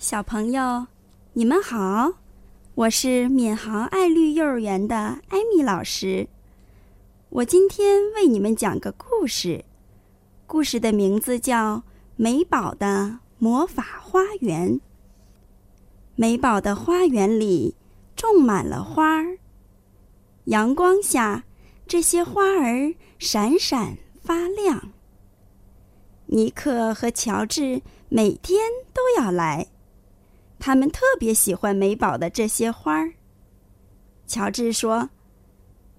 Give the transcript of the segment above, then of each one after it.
小朋友，你们好，我是闵行爱绿幼儿园的艾米老师。我今天为你们讲个故事，故事的名字叫《美宝的魔法花园》。美宝的花园里种满了花儿，阳光下，这些花儿闪闪发亮。尼克和乔治每天都要来。他们特别喜欢美宝的这些花儿。乔治说：“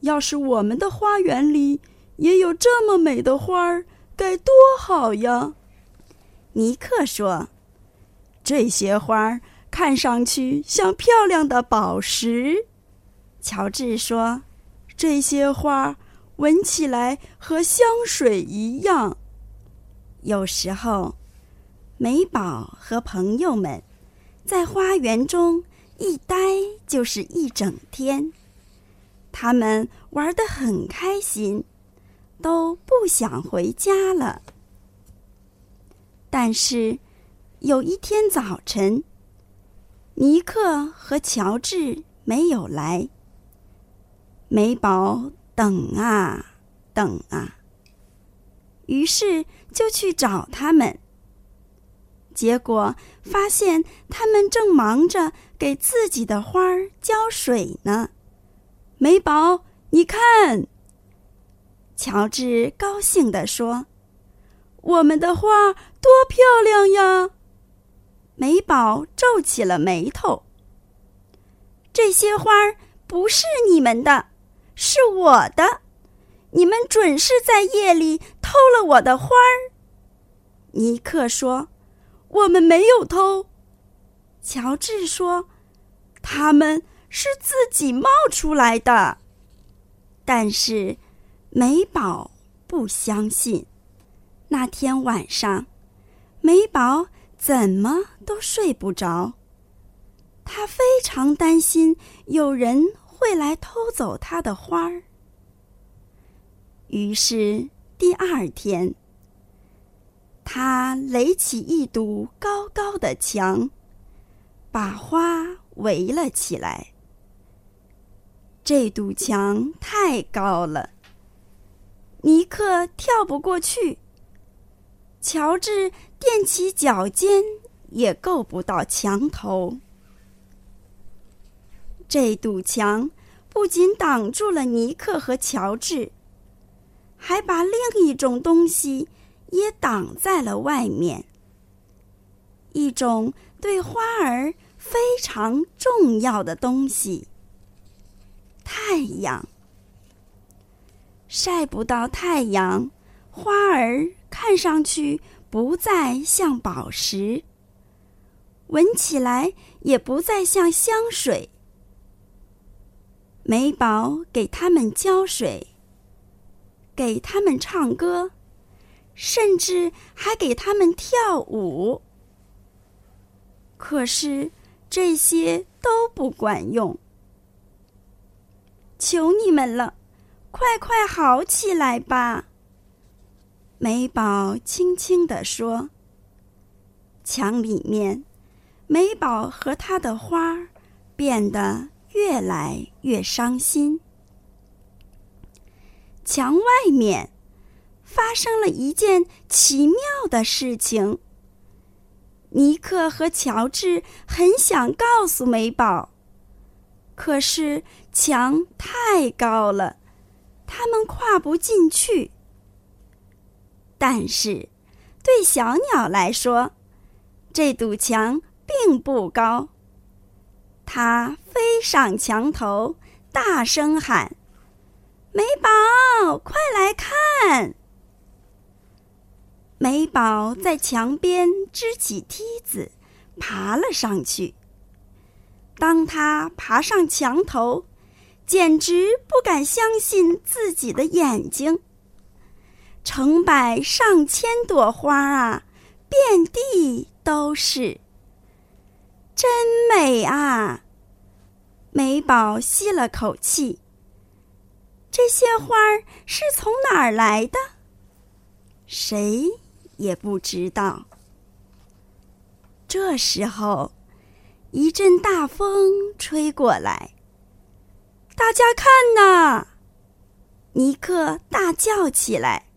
要是我们的花园里也有这么美的花儿，该多好呀！”尼克说：“这些花儿看上去像漂亮的宝石。”乔治说：“这些花闻起来和香水一样。”有时候，美宝和朋友们。在花园中一待就是一整天，他们玩得很开心，都不想回家了。但是有一天早晨，尼克和乔治没有来，美宝等啊等啊，于是就去找他们。结果发现他们正忙着给自己的花儿浇水呢。美宝，你看，乔治高兴地说：“我们的花多漂亮呀！”美宝皱起了眉头：“这些花儿不是你们的，是我的。你们准是在夜里偷了我的花儿。”尼克说。我们没有偷，乔治说：“他们是自己冒出来的。”但是美宝不相信。那天晚上，美宝怎么都睡不着，她非常担心有人会来偷走她的花儿。于是第二天。他垒起一堵高高的墙，把花围了起来。这堵墙太高了，尼克跳不过去，乔治踮起脚尖也够不到墙头。这堵墙不仅挡住了尼克和乔治，还把另一种东西。也挡在了外面。一种对花儿非常重要的东西——太阳。晒不到太阳，花儿看上去不再像宝石，闻起来也不再像香水。美宝给他们浇水，给他们唱歌。甚至还给他们跳舞，可是这些都不管用。求你们了，快快好起来吧！美宝轻轻地说。墙里面，美宝和她的花儿变得越来越伤心。墙外面。发生了一件奇妙的事情。尼克和乔治很想告诉美宝，可是墙太高了，他们跨不进去。但是，对小鸟来说，这堵墙并不高。它飞上墙头，大声喊：“美宝，快来看！”美宝在墙边支起梯子，爬了上去。当他爬上墙头，简直不敢相信自己的眼睛。成百上千朵花啊，遍地都是，真美啊！美宝吸了口气。这些花儿是从哪儿来的？谁？也不知道。这时候，一阵大风吹过来，大家看呐！尼克大叫起来：“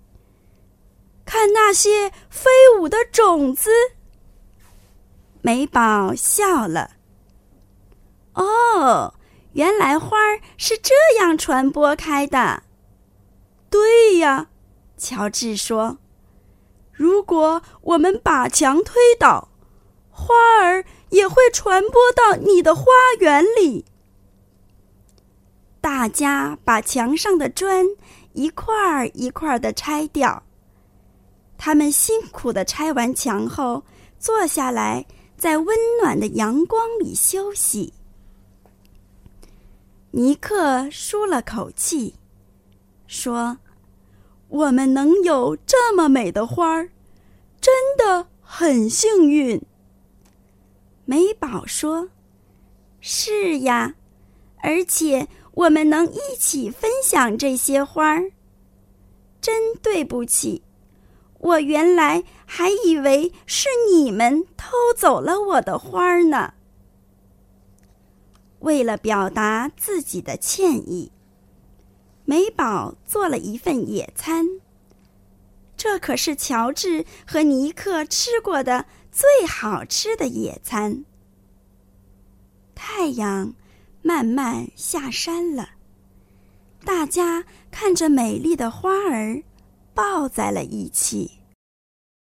看那些飞舞的种子！”美宝笑了：“哦，原来花儿是这样传播开的。”对呀，乔治说：“果我们把墙推倒，花儿也会传播到你的花园里。”大家把墙上的砖一块儿一块儿的拆掉。他们辛苦的拆完墙后，坐下来在温暖的阳光里休息。尼克舒了口气，说。我们能有这么美的花儿，真的很幸运。美宝说：“是呀，而且我们能一起分享这些花儿。真对不起，我原来还以为是你们偷走了我的花儿呢。”为了表达自己的歉意。美宝做了一份野餐，这可是乔治和尼克吃过的最好吃的野餐。太阳慢慢下山了，大家看着美丽的花儿，抱在了一起。